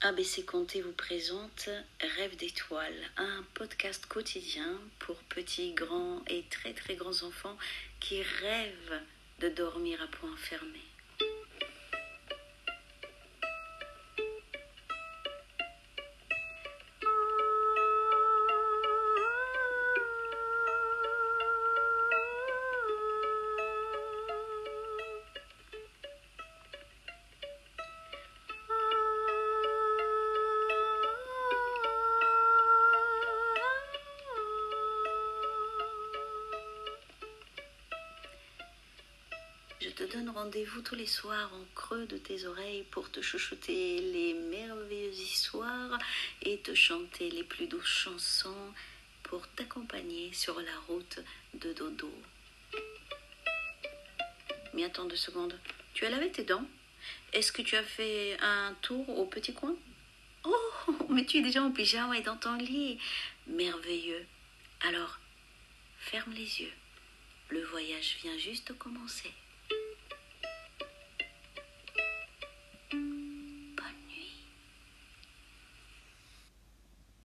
ABC Comté vous présente Rêve d'étoiles, un podcast quotidien pour petits, grands et très très grands enfants qui rêvent de dormir à point fermé. Je te donne rendez-vous tous les soirs en creux de tes oreilles pour te chuchoter les merveilleuses histoires et te chanter les plus douces chansons pour t'accompagner sur la route de dodo. Mais attends deux secondes. Tu as lavé tes dents? Est-ce que tu as fait un tour au petit coin? Oh, mais tu es déjà en pyjama et dans ton lit. Merveilleux. Alors, ferme les yeux. Le voyage vient juste de commencer.